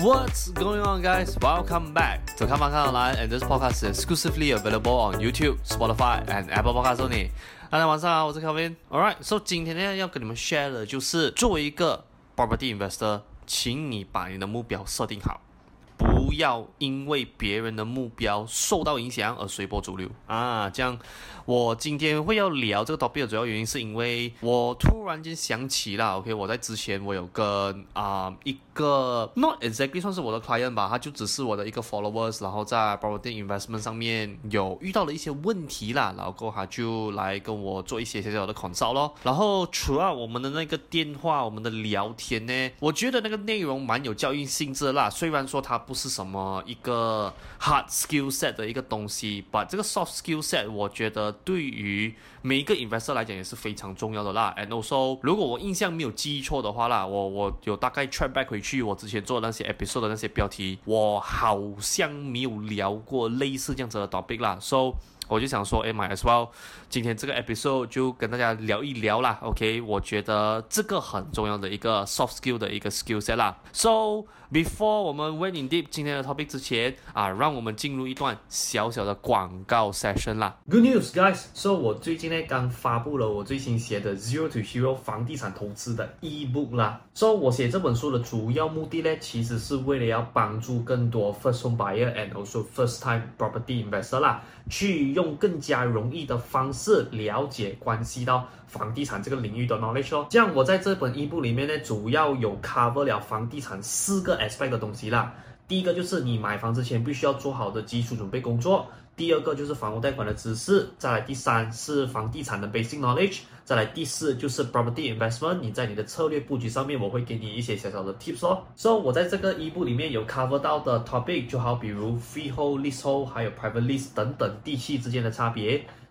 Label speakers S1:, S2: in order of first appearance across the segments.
S1: What's going on, guys? Welcome back to Come On Come Online, and this podcast is exclusively available on YouTube, Spotify, and Apple Podcasts only. 大家晚上好，我是 Kevin。Alright, so 今天呢要跟你们 share 的就是，作为一个 property investor，请你把你的目标设定好。不要因为别人的目标受到影响而随波逐流啊！这样，我今天会要聊这个 topic 的主要原因是因为我突然间想起了，OK，我在之前我有跟啊、一个 not exactly 算是我的 client 吧，他就只是我的一个 followers，然后在 property investment 上面有遇到了一些问题啦，然后他就来跟我做一些小小的 consult 咯。然后除了我们的那个电话，我们的聊天呢，我觉得那个内容蛮有教育性质的啦，虽然说它不是什么一个 hard skill set 的一个东西，把这个 soft skill set 我觉得对于每一个 investor 来讲也是非常重要的啦。And also，如果我印象没有记错的话啦，我我有大概 track back 回去我之前做那些 episode 的那些标题，我好像没有聊过类似这样子的 topic 啦。So 我就想说，哎，my as well，今天这个 episode 就跟大家聊一聊啦。OK，我觉得这个很重要的一个 soft skill 的一个 skill set 啦。So before 我们 went in deep 今天的 topic 之前啊，让我们进入一段小小的广告 session 啦。
S2: Good news, guys！So 我最近呢刚发布了我最新写的 Zero to Hero 房地产投资的 ebook 啦。So 我写这本书的主要目的呢，其实是为了要帮助更多 first home buyer and also first time property investor 啦，去用更加容易的方式了解关系到房地产这个领域的 knowledge 哦。这样我在这本 ebook 里面呢，主要有 cover 了房地产四个 aspect 的东西啦，第一个就是你买房之前必须要做好的基础准备工作，第二个就是房屋贷款的知识，再来第三是房地产的 basic knowledge，再来第四就是 property investment。你在你的策略布局上面，我会给你一些小小的 tips 哦。所以我在这个 ebook 里面有 cover 到的 topic，就好比如 freehold、leasehold，还有 private lease 等等地契之间的差别。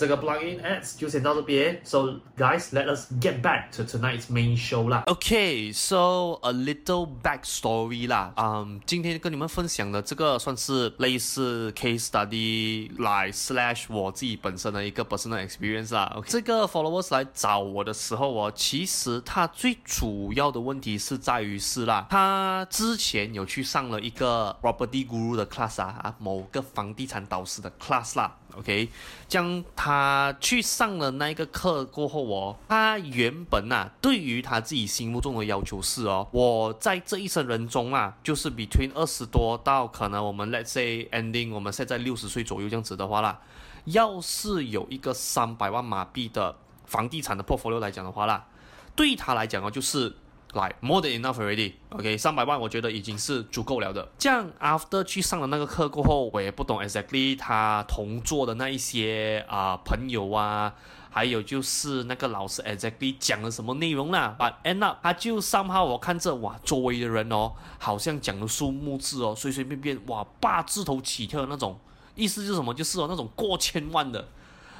S2: 这个 plugin ads 就先到这边，So guys, let us get back to tonight's main show 啦。
S1: Okay, so a little backstory 啦。嗯、um,，今天跟你们分享的这个算是类似 case study 来 slash 我自己本身的一个 personal experience 啦。Okay, 这个 followers 来找我的时候，我其实他最主要的问题是在于是啦，他之前有去上了一个 property guru 的 class 啊，某个房地产导师的 class 啦。OK，将他去上了那一个课过后哦，他原本呐、对于他自己心目中的要求是哦，我在这一生人中啊，就是 between 二十多到可能我们 let's say ending，我们现在六十岁左右这样子的话啦，要是有一个三百万马币的房地产的 portfolio 来讲的话啦，对他来讲哦，就是。来，more than enough already，OK，三百万我觉得已经是足够了的。这样，after 去上了那个课过后，我也不懂 exactly 他同桌的那一些啊、朋友啊，还有就是那个老师 exactly 讲了什么内容啦。But end up，他就 somehow 我看着哇，周围的人哦，好像讲的数目字哦，随随便便哇，八字头起跳的那种，意思是什么？就是哦那种过千万的，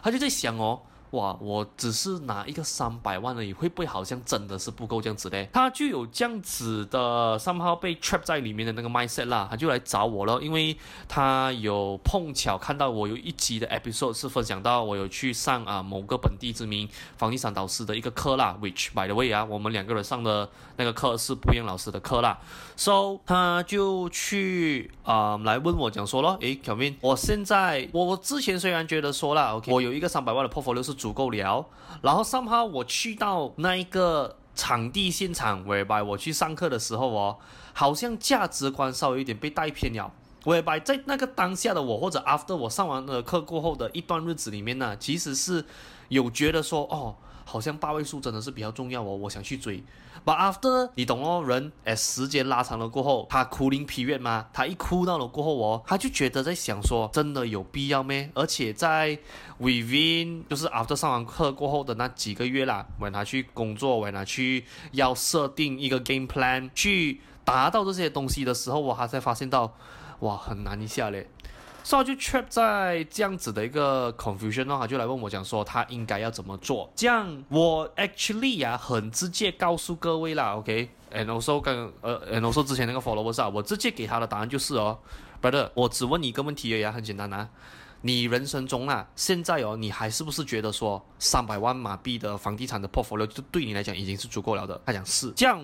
S1: 他就在想哦。哇，我只是拿一个三百万而已，会不会好像真的是不够这样子嘞？他就有这样子的 somehow 被 trap 在里面的那个 mindset 啦，他就来找我了，因为他有碰巧看到我有一集的 episode 是分享到我有去上啊某个本地知名房地产导师的一个课啦，which by the way 啊，我们两个人上的那个课是不一样老师的课啦，so 他就去啊、来问我讲说咯，诶，Kevin，我现在我我之前虽然觉得说了，OK，我有一个三百万的 portfolio 是。足够了，然后三号我去到那一个场地现场，whereby 我去上课的时候哦，好像价值观稍微有点被带偏了。whereby 在那个当下的我，或者 after 我上完了课过后的一段日子里面呢，其实是有觉得说，哦，好像八位数真的是比较重要哦，我想去追。But after 你懂哦，人诶，时间拉长了过后，他 cooling period 嘛，他一哭到了过后哦，他就觉得在想说，真的有必要咩？而且在 within 就是 after 上完课过后的那几个月啦，为他去工作，为他去要设定一个 game plan 去达到这些东西的时候，我还才发现到，哇，很难一下嘞。所以就 trap 在这样子的一个 confusion 的话，就来问我讲说他应该要怎么做。这样我 actually 呀、啊、很直接告诉各位啦，OK，and、also 跟呃，and also 之前那个 followers 啊，我直接给他的答案就是哦，brother，我只问你一个问题而已啊，很简单啊，你人生中啊，现在哦，你还是不是觉得说三百万马币的房地产的 portfolio 就对你来讲已经是足够了的？他讲是，这样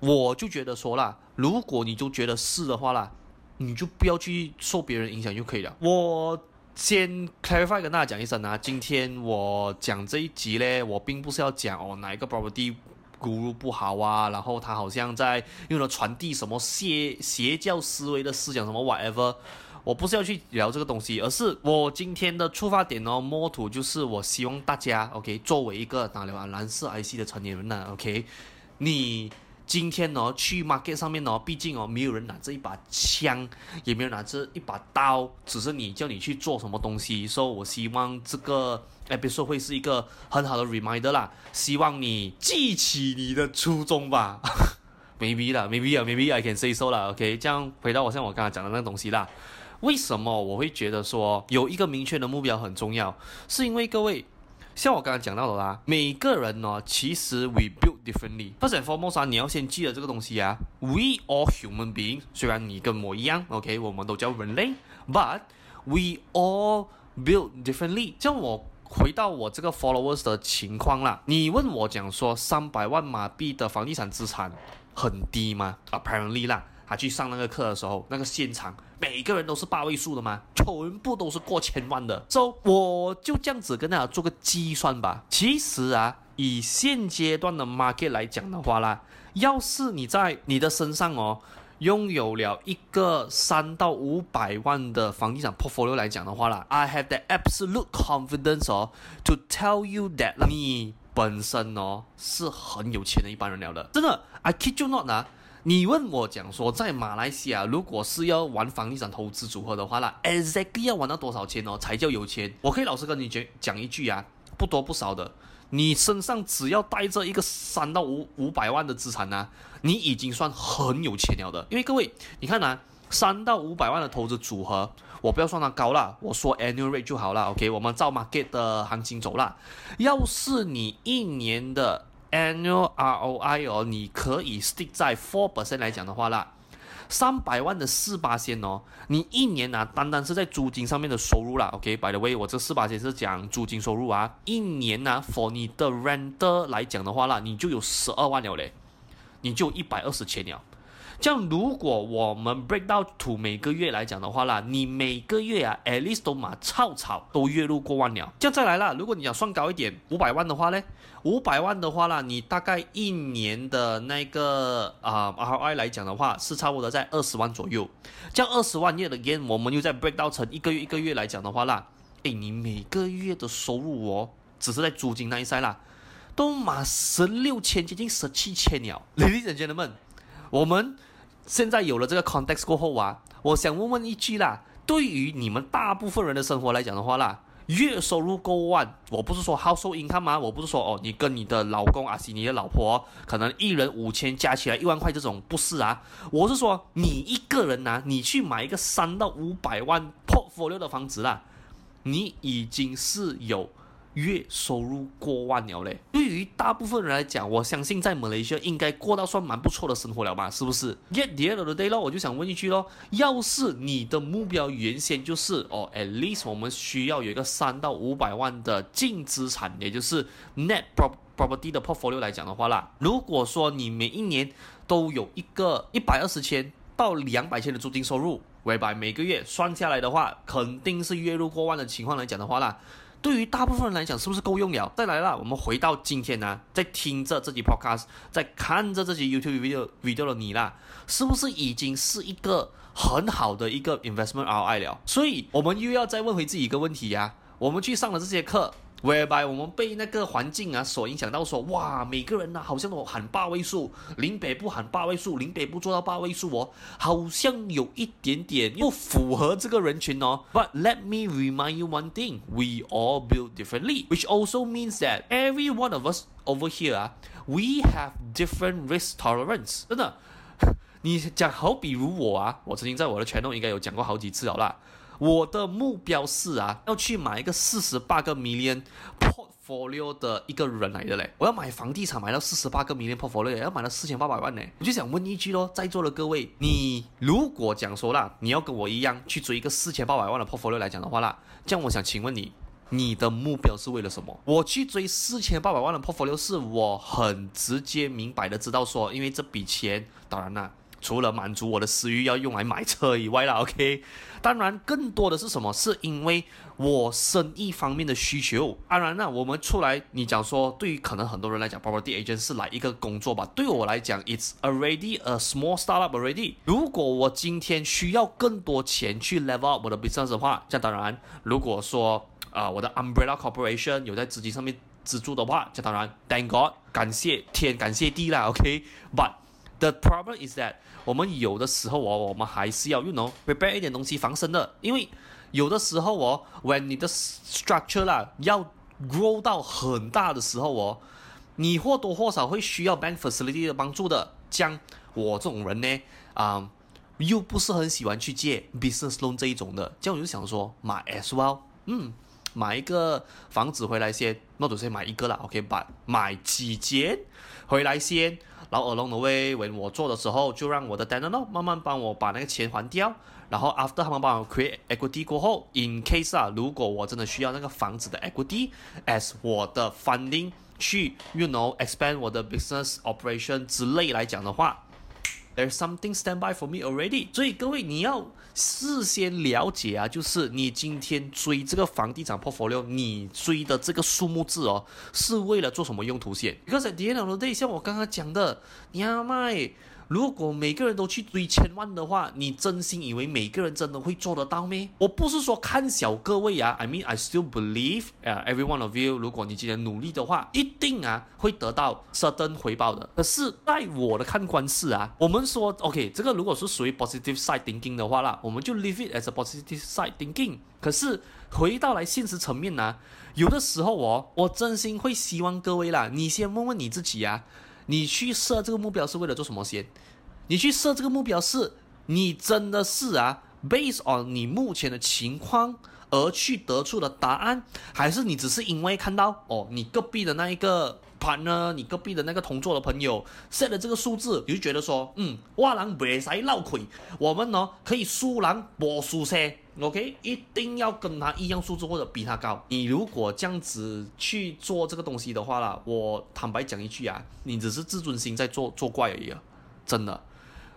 S1: 我就觉得说啦，如果你就觉得是的话啦。你就不要去受别人影响就可以了。我先 clarify 跟大家讲一声啊，今天我讲这一集呢，我并不是要讲哦哪一个 property guru 不好啊，然后他好像在用了传递什么邪邪教思维的思想什么 whatever，我不是要去聊这个东西，而是我今天的出发点哦，more to 就是我希望大家 OK，作为一个打了蓝色 IC 的成年人呢，OK，你。今天呢，去 market 上面呢，毕竟哦，没有人拿着一把枪，也没有拿着一把刀，只是你叫你去做什么东西。所以我希望这个 episode 会是一个很好的 reminder 啦，希望你记起你的初衷吧。maybe 啦，maybe 啊，maybe I can say so 啦。OK，这样回到我像我刚才讲的那个东西啦，为什么我会觉得说有一个明确的目标很重要？是因为各位。像我刚刚讲到的啦，每个人呢，其实 we build differently。First and foremost，你要先记得这个东西啊。We all human beings，虽然你跟我一样，OK，我们都叫人类，but we all build differently。像我回到我这个 followers 的情况啦，你问我讲说三百万马币的房地产资产很低吗？Apparently 啦。去上那个课的时候，那个现场每个人都是八位数的吗？全部都是过千万的。So 我就这样子跟大家做个计算吧。其实啊，以现阶段的 market 来讲的话啦，要是你在你的身上哦，拥有了一个三到五百万的房地产 portfolio 来讲的话啦，I have the absolute confidence 哦，to tell you that 你本身哦是很有钱的一般人了的。真的，I kid you not 啊。你问我讲说，在马来西亚，如果是要玩房地产投资组合的话啦，exactly 要玩到多少钱哦才叫有钱？我可以老实跟你讲讲一句啊，不多不少的，你身上只要带着一个三到五五百万的资产呢、你已经算很有钱了的。因为各位，你看啊，三到五百万的投资组合，我不要算它高了，我说 annual rate 就好了。OK，我们照 market 的行情走啦。要是你一年的 Annual ROI 哦，你可以 stick 在 four percent 来讲的话啦，三百万的四八千哦，你一年啊，单单是在租金上面的收入啦，OK，by the way，我这四八千是讲租金收入啊，一年呢，for 你的 renter 来讲的话啦，你就有十二万了嘞，你就一百二十千了。这样，如果我们 break down to 每个月来讲的话啦，你每个月啊，at least 都嘛吵吵都月入过万了。这样再来啦，如果你想算高一点，五百万的话呢，五百万的话啦，你大概一年的那个啊、ROI 来讲的话，是差不多在二十万左右。这样二十万月的 gain，我们又再 break down 成一个月一个月来讲的话啦，诶，你每个月的收入哦，只是在租金那一块啦，都嘛十六千接近十七千了。Ladies and gentlemen，我们。现在有了这个 context 过后啊，我想问问一句啦，对于你们大部分人的生活来讲的话啦，月收入过万，我不是说 household income 吗？我不是说哦，你跟你的老公啊，是你的老婆，可能一人五千加起来一万块这种，不是啊，我是说你一个人呐、你去买一个三到五百万 portfolio 的房子啦，你已经是有月收入过万了嘞。对于大部分人来讲，我相信在马来西亚应该过到算蛮不错的生活了吧？是不是？Yet the end of the day 咯，我就想问一句咯，要是你的目标原先就是哦，at least 我们需要有一个三到五百万的净资产，也就是 net property 的 portfolio 来讲的话啦，如果说你每一年都有一个一百二十千到两百千的租金收入，whereby 每个月算下来的话，肯定是月入过万的情况来讲的话啦。对于大部分人来讲，是不是够用了？再来了，我们回到今天呢，在听着这集 podcast，在看着这集 YouTube video video 的你啦，是不是已经是一个很好的一个 investment ROI 了？所以，我们又要再问回自己一个问题呀、我们去上了这些课。Whereby 我们被那个环境啊所影响到说，哇，每个人呐、啊、好像都喊八位数，林北不喊八位数，林北不做到八位数哦，好像有一点点不符合这个人群哦。But let me remind you one thing: we all build differently, which also means that every one of us over here 啊，we have different risk tolerance。真的，你讲好比如我啊，我曾经在我的拳头应该有讲过好几次了啦。我的目标是啊，要去买一个四十八个 million portfolio 的一个人来的嘞。我要买房地产，买到四十八个 million portfolio，要买到四千八百万呢。我就想问一句咯，在座的各位，你如果讲说啦，你要跟我一样去追一个四千八百万的 portfolio 来讲的话啦，这样我想请问你，你的目标是为了什么？我去追四千八百万的 portfolio，是我很直接明白的知道说，因为这笔钱，当然啦。除了满足我的私欲要用来买车以外啦，OK，当然更多的是什么？是因为我生意方面的需求。当然啦，我们出来，你讲说，对于可能很多人来讲，property agent 是来一个工作吧？对我来讲，it's already a small startup already。如果我今天需要更多钱去 level up 我的 business 的话，这当然，如果说啊、我的 umbrella corporation 有在资金上面资助的话，这当然，thank God，感谢天，感谢地啦，OK，but。The problem is that 我们有的时候哦，我们还是要 you know prepare 一点东西防身的，因为有的时候哦，when 你的 structure 啦要 grow 到很大的时候哦，你或多或少会需要 bank facility 的帮助的。像我这种人呢，啊、又不是很喜欢去借 business loan 这一种的，这样我就想说买 as well，嗯，买一个房子回来先，那就先买一个啦，OK，买买几间回来先。然后 along the way，我做的时候就让我的 tenant 慢慢帮我把那个钱还掉。然后 after 他们帮我 create equity 过后，in case 啊，如果我真的需要那个房子的 equity as 我的 funding 去，you know expand 我的 business operation 之类来讲的话。There's something stand by for me already。所以各位，你要事先了解啊，就是你今天追这个房地产 portfolio，你追的这个数目字哦，是为了做什么用途先？Because at the end of the day，像我刚刚讲的，你要卖。如果每个人都去追千万的话，你真心以为每个人真的会做得到咩？我不是说看小各位啊，I mean I still believe，呃，every one of you，如果你今天努力的话，一定啊会得到 certain 回报的。可是，在我的看官是啊，我们说 OK，这个如果是属于 positive side thinking 的话啦，我们就 leave it as a positive side thinking。可是回到来现实层面呢、啊，有的时候哦，我真心会希望各位啦，你先问问你自己啊。你去设这个目标是为了做什么先？你去设这个目标是，你真的是啊，based on 你目前的情况而去得出的答案，还是你只是因为看到哦，你隔壁的那一个 partner，你隔壁的那个同桌的朋友 set 了这个数字，你就觉得说，嗯，哇，人别使闹亏，我们呢可以输人博输些。OK，一定要跟他一样数字或者比他高。你如果这样子去做这个东西的话啦，我坦白讲一句啊，你只是自尊心在做作怪而已啊，真的。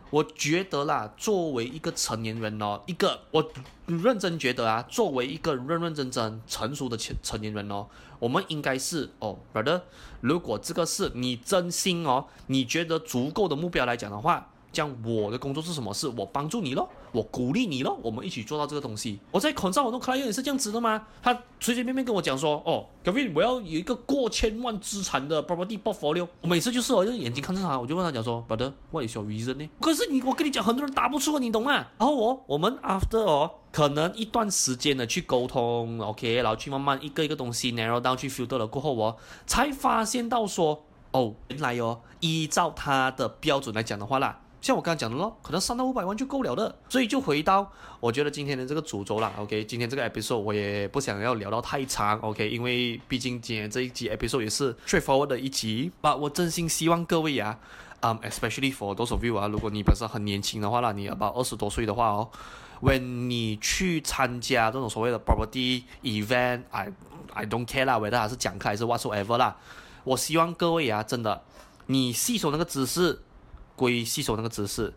S1: 我觉得啦，作为一个成年人哦，一个我认真觉得啊，作为一个认认真真成熟的成成年人哦，我们应该是哦，brother，如果这个是你真心哦，你觉得足够的目标来讲的话。像我的工作是什么？是我帮助你咯，我鼓励你咯，我们一起做到这个东西。我在口罩我的 client 也是这样子的吗？他随随便便跟我讲说，哦，Kevin，我要有一个过千万资产的 property portfolio。我每次就是我用眼睛看着他，我就问他讲说，Brother，what is your reason 呢？可是你，我跟你讲，很多人答不出，你懂吗？然后我，我们 after 哦，可能一段时间的去沟通，OK，然后去慢慢一个一个东西 narrow down 去 filter 了过后，我才发现到说，哦，原来哦，依照他的标准来讲的话啦。像我刚刚讲的咯，可能三到五百万就够了的。所以就回到我觉得今天的这个主轴啦。OK，今天这个 episode 我也不想要聊到太长。OK，因为毕竟今天这一集 episode 也是 straightforward 的一集。But 我真心希望各位啊，嗯、，especially for those of you 啊，如果你本身很年轻的话啦，你 about 二十多岁的话哦，when 你去参加这种所谓的 property event，I I don't care 啦，whether 它是讲课还是 whatsoever 啦，我希望各位啊，真的。你吸收那个知识，归吸收那个知识。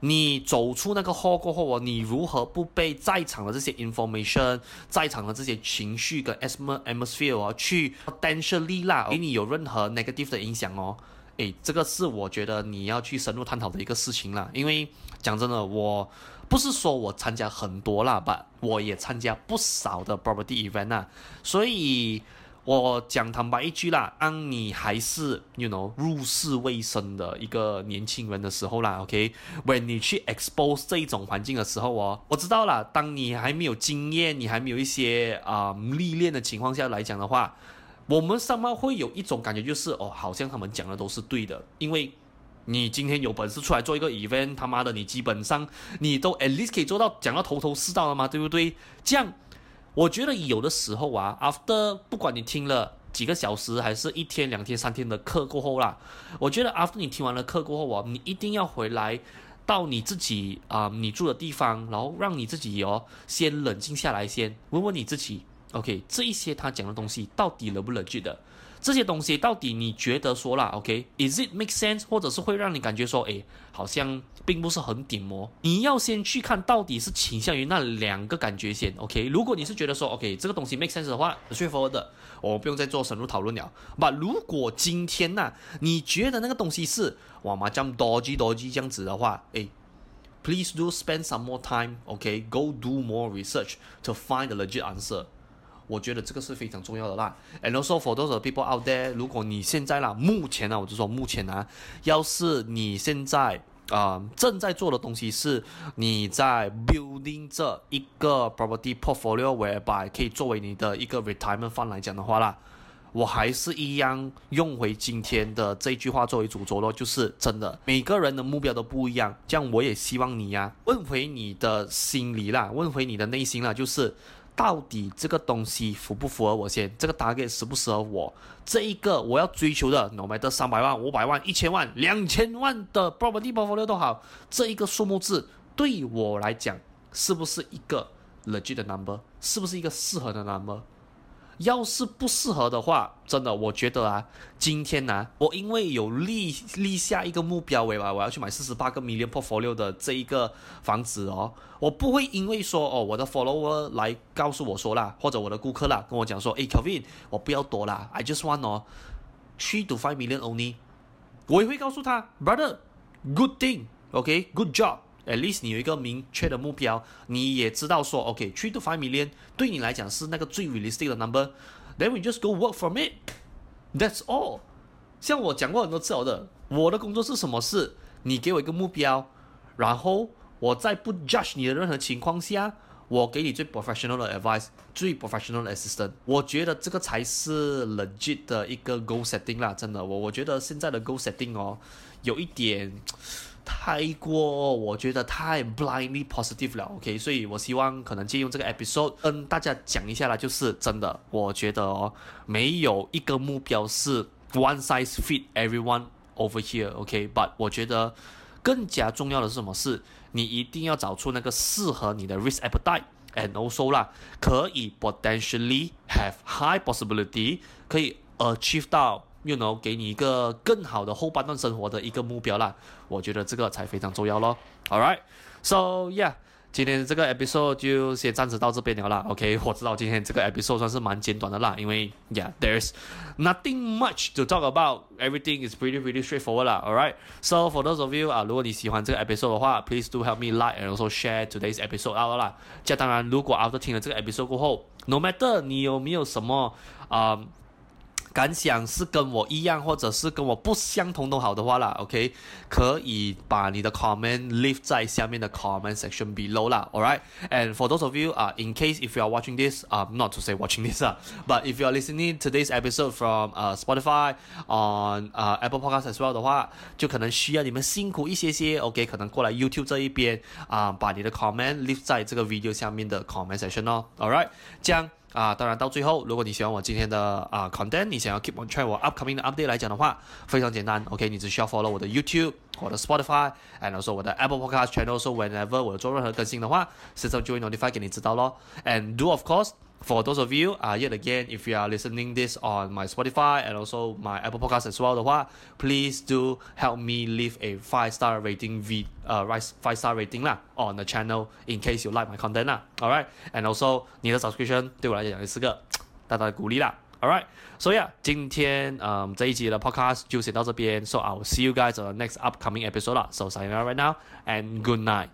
S1: 你走出那个 hall 过后哦，你如何不被在场的这些 information，在场的这些情绪跟 atmosphere 哦，去 potentially 啦，给你有任何 negative 的影响哦？诶，这个是我觉得你要去深入探讨的一个事情啦。因为讲真的，我不是说我参加很多啦吧，我也参加不少的 property event 啊，所以。我讲坦白一句啦，当你还是 you know 入世未深的一个年轻人的时候啦，OK，when、你去 expose 这一种环境的时候哦，我知道啦，当你还没有经验，你还没有一些啊、历练的情况下来讲的话，我们上面会有一种感觉，就是哦，好像他们讲的都是对的，因为你今天有本事出来做一个 event，他妈的，你基本上你都 at least 可以做到讲到头头是道了嘛，对不对？这样。我觉得有的时候啊，after 不管你听了几个小时，还是一天、两天、三天的课过后啦，我觉得 after 你听完了课过后啊，你一定要回来到你自己啊、你住的地方，然后让你自己哦先冷静下来，先问问你自己，OK，这一些他讲的东西到底冷不冷记得？这些东西到底你觉得说啦，OK，Is it make sense？或者是会让你感觉说，诶，好像并不是很顶模。你要先去看到底是倾向于那两个感觉先，OK。如果你是觉得说，OK，这个东西 make sense 的话，straightforward 的，我不用再做深入讨论了。But 如果今天呐、啊，你觉得那个东西是哇嘛这样 dodgy dodgy 这样子的话，诶，please do spend some more time，OK，go、do more research to find the legit answer。我觉得这个是非常重要的啦。And also for those people out there，如果你现在啦，目前呢，我就说目前呢，要是你现在啊、正在做的东西是你在 building 这一个 property portfolio，whereby 可以作为你的一个 retirement fund 来讲的话啦，我还是一样用回今天的这句话作为主轴咯，就是真的每个人的目标都不一样。这样我也希望你呀、啊，问回你的心里啦，问回你的内心啦，就是。到底这个东西符不符合我先？这个 target 适不适合我？这一个我要追求的，no matter 三百万、五百万、一千万、两千万的 property portfolio 都好，这一个数目字对我来讲是不是一个合理的 number？是不是一个适合的 number？要是不适合的话，真的，我觉得啊，今天呢、啊，我因为有立立下一个目标，为吧，我要去买四十八个 million portfolio 的这一个房子哦，我不会因为说哦，我的 follower 来告诉我说啦，或者我的顾客啦，跟我讲说，诶，Kevin，我不要多啦，I just want 哦，three to five million only，我也会告诉他，brother，good thing，OK，good job。At least 你有一个明确的目标，你也知道说，OK，three to five million 对你来讲是那个最 realistic 的 number。Then we just go work from it. That's all。像我讲过很多次的，我的工作是什么事？你给我一个目标，然后我在不 judge 你的任何情况下，我给你最 professional 的 advice，最 professional 的 assistant。我觉得这个才是 legit 的一个 goal setting 啦，真的，我我觉得现在的 goal setting 哦，有一点。太过，我觉得太 blindly positive 了，OK，所以我希望可能借用这个 episode 跟大家讲一下啦，就是真的，我觉得哦，没有一个目标是 one size fit everyone over here，OK，but、我觉得更加重要的是什么？是你一定要找出那个适合你的 risk appetite，and also 啦，可以 potentially have high possibility 可以 achieve 到。You know，给你一个更好的后半段生活的一个目标啦，我觉得这个才非常重要咯。All right，so yeah，今天这个 episode 就先暂时到这边了啦。OK，我知道今天这个 episode 算是蛮简短的啦，因为 yeah，there's nothing much to talk about，everything is pretty pretty straightforward 啦。All right，so for those of you 啊，如果你喜欢这个 episode 的话，please do help me like and also share today's episode out 啦。这当然，如果 after 听了这个 episode 过后，no matter 你有没有什么啊。 感想是跟我一样，或者是跟我不相同都好的话啦，OK，可以把你的 comment leave 在下面的 comment section below 啦，All right，and for those of you 啊、，in case if you are watching this，啊，not to say watching this 啊，but if you are listening to this episode from 呃、Spotify on 呃、Apple Podcast as well 的话，就可能需要你们辛苦一些些，OK，可能过来 YouTube 这一边啊把你的 comment leave 在这个 video 下面的 comment section 哦，All right，这样。啊，当然到最后，如果你喜欢我今天的啊 content，你想要 keep on track 我 upcoming 的 update 来讲的话，非常简单，OK，你只需要 follow 我的 YouTube，我的 Spotify，and also 我的 Apple Podcast channel，so whenever 我做任何更新的话，system 就会 notify 给你知道咯，and do of course。For those of you, uh, yet again, if you are listening this on my Spotify and also my Apple Podcast as well 的话，please do help me leave a five star rating v 呃、uh, five star rating 啦 on the channel in case you like my content 啦，alright, and also 你的 subscription 对我来讲也是个大大的鼓励啦，alright, so yeah，今天嗯、um, 这一集的 podcast 就先到这边，so I'll see you guys on the next upcoming episode 啦，so signing out right now and good night.